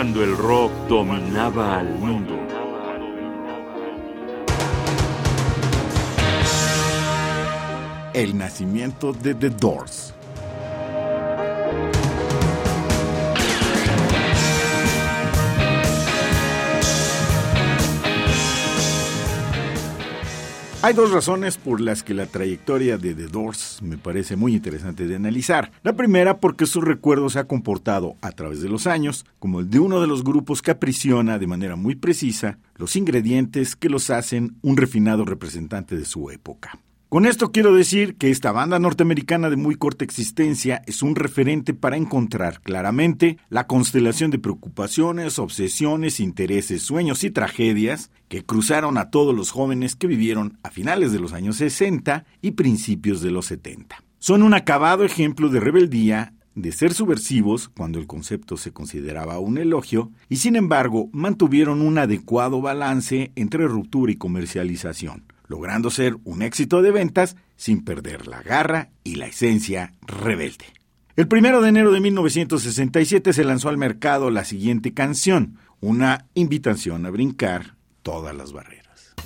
cuando el rock dominaba al mundo. El nacimiento de The Doors. Hay dos razones por las que la trayectoria de The Doors me parece muy interesante de analizar. La primera porque su recuerdo se ha comportado a través de los años como el de uno de los grupos que aprisiona de manera muy precisa los ingredientes que los hacen un refinado representante de su época. Con esto quiero decir que esta banda norteamericana de muy corta existencia es un referente para encontrar claramente la constelación de preocupaciones, obsesiones, intereses, sueños y tragedias que cruzaron a todos los jóvenes que vivieron a finales de los años 60 y principios de los 70. Son un acabado ejemplo de rebeldía de ser subversivos cuando el concepto se consideraba un elogio y sin embargo mantuvieron un adecuado balance entre ruptura y comercialización logrando ser un éxito de ventas sin perder la garra y la esencia rebelde. El primero de enero de 1967 se lanzó al mercado la siguiente canción, una invitación a brincar todas las barreras.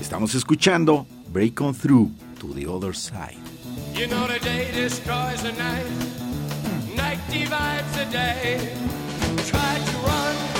Estamos escuchando Break On Through to the Other Side. You know the day destroys the night, night divides the day. Try to run.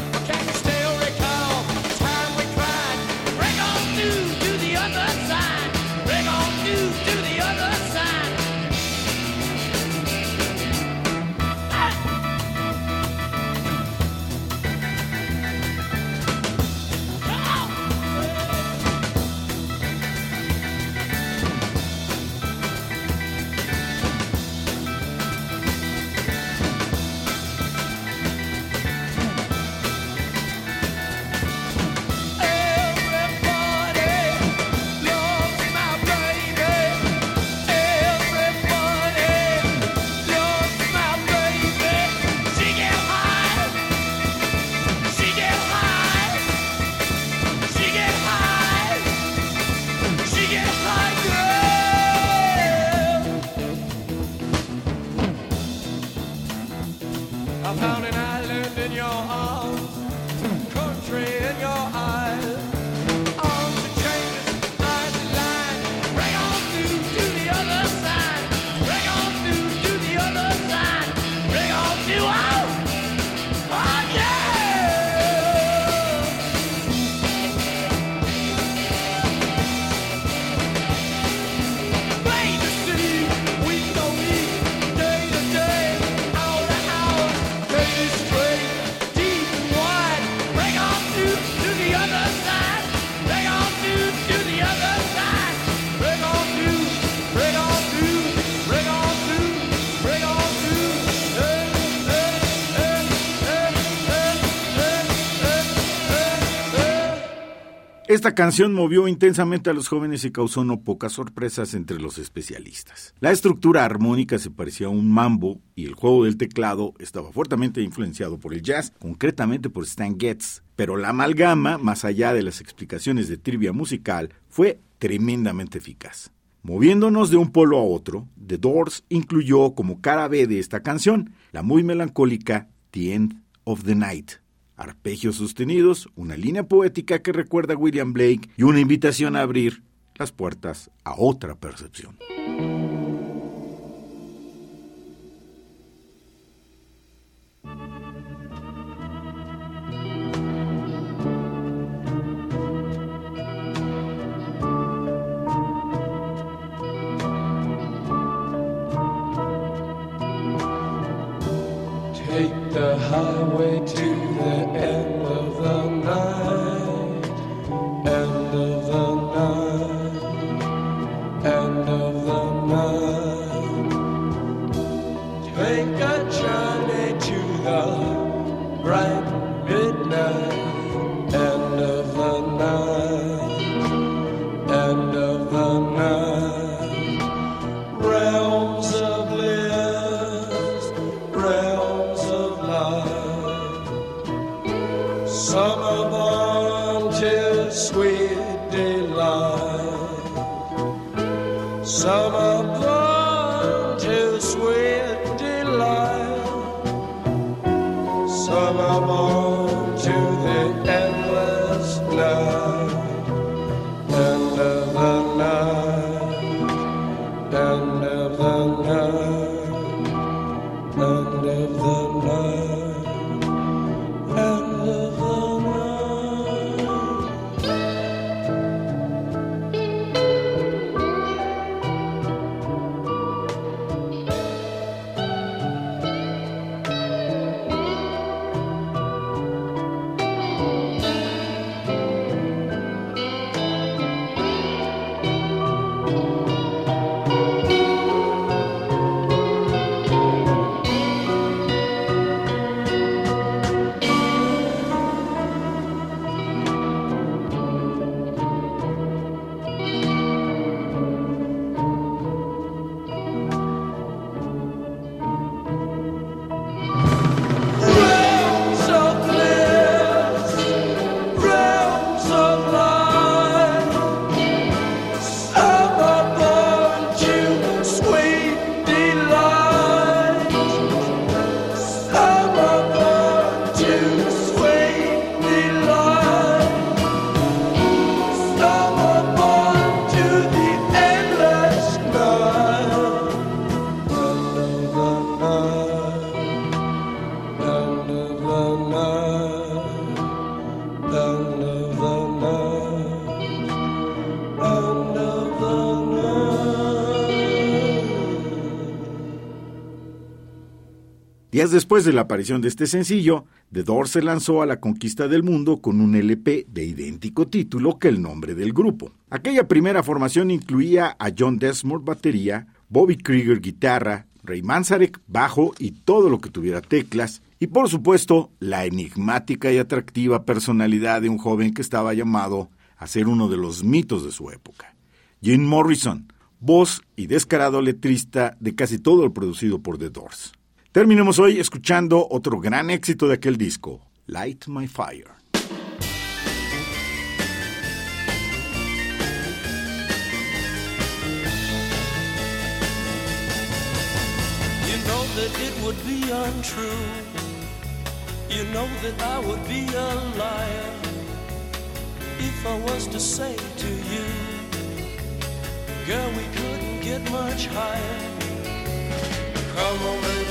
Esta canción movió intensamente a los jóvenes y causó no pocas sorpresas entre los especialistas. La estructura armónica se parecía a un mambo y el juego del teclado estaba fuertemente influenciado por el jazz, concretamente por Stan Getz. Pero la amalgama, más allá de las explicaciones de trivia musical, fue tremendamente eficaz. Moviéndonos de un polo a otro, The Doors incluyó como cara B de esta canción la muy melancólica The End of the Night, arpegios sostenidos, una línea poética que recuerda a William Blake y una invitación a abrir las puertas a otra percepción. Días después de la aparición de este sencillo, The Doors se lanzó a la conquista del mundo con un LP de idéntico título que el nombre del grupo. Aquella primera formación incluía a John Desmond batería, Bobby Krieger guitarra, Ray Manzarek bajo y todo lo que tuviera teclas, y por supuesto la enigmática y atractiva personalidad de un joven que estaba llamado a ser uno de los mitos de su época. Jim Morrison, voz y descarado letrista de casi todo el producido por The Doors. Terminemos hoy escuchando otro gran éxito de aquel disco, Light My Fire. You know that it would be untrue. You know that I would be a liar if I was to say to you, girl, we couldn't get much higher. Come on, baby,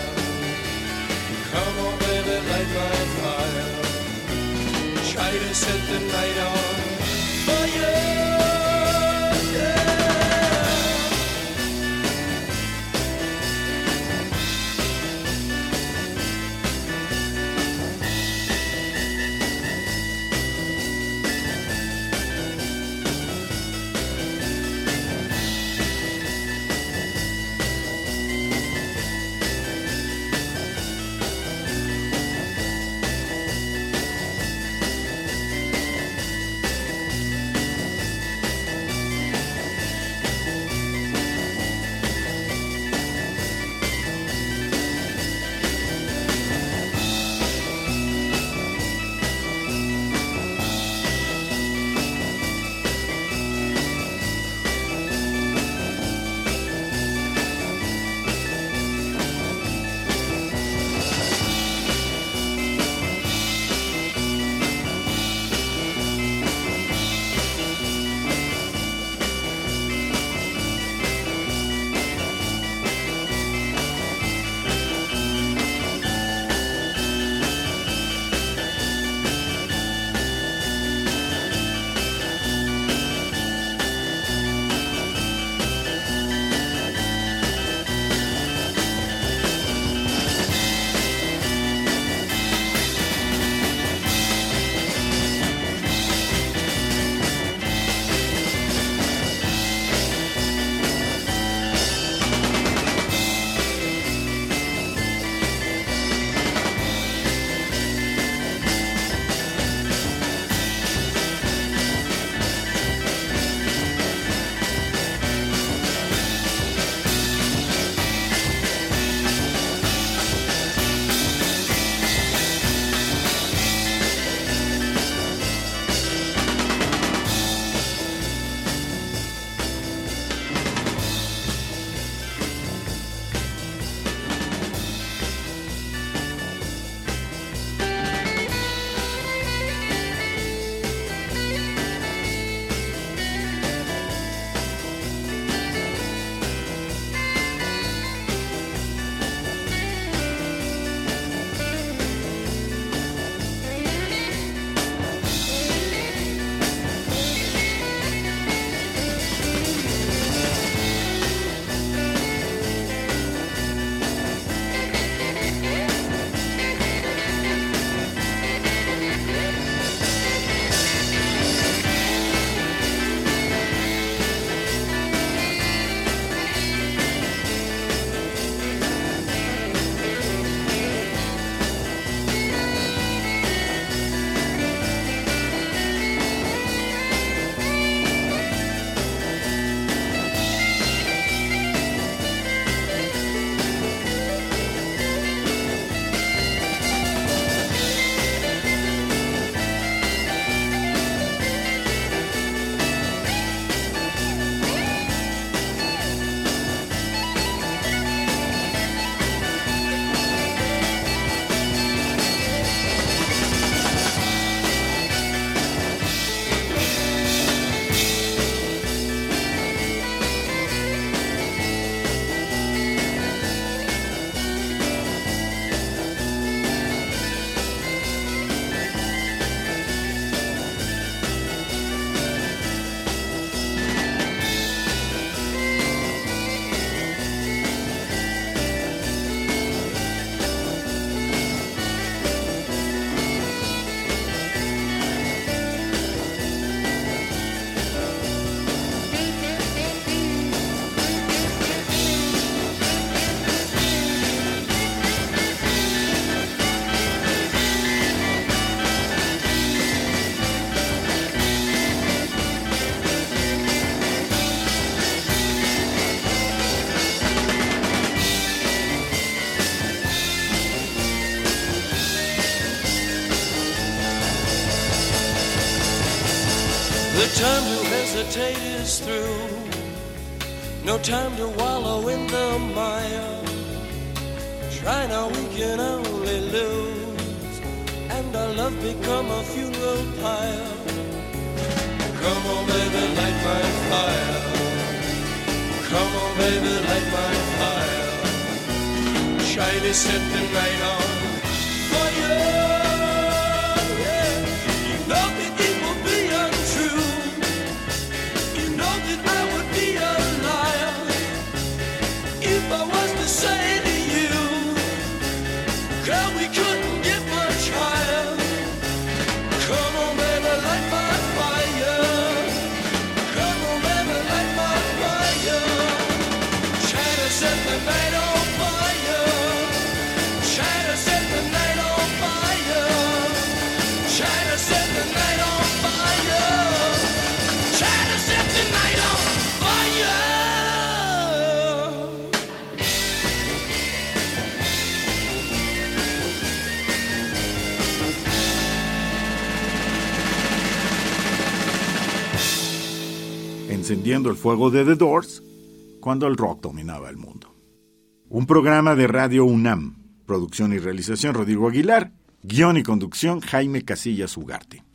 Come on, baby, light my fire. Try to set the night on to hesitate is through. No time to wallow in the mire. Try now, we can only lose. And our love become a funeral pyre. Come on, baby, light my fire. Come on, baby, light my fire. Shiny, set the night on encendiendo el fuego de The Doors cuando el rock dominaba el mundo. Un programa de Radio UNAM, producción y realización Rodrigo Aguilar, guion y conducción Jaime Casillas Ugarte.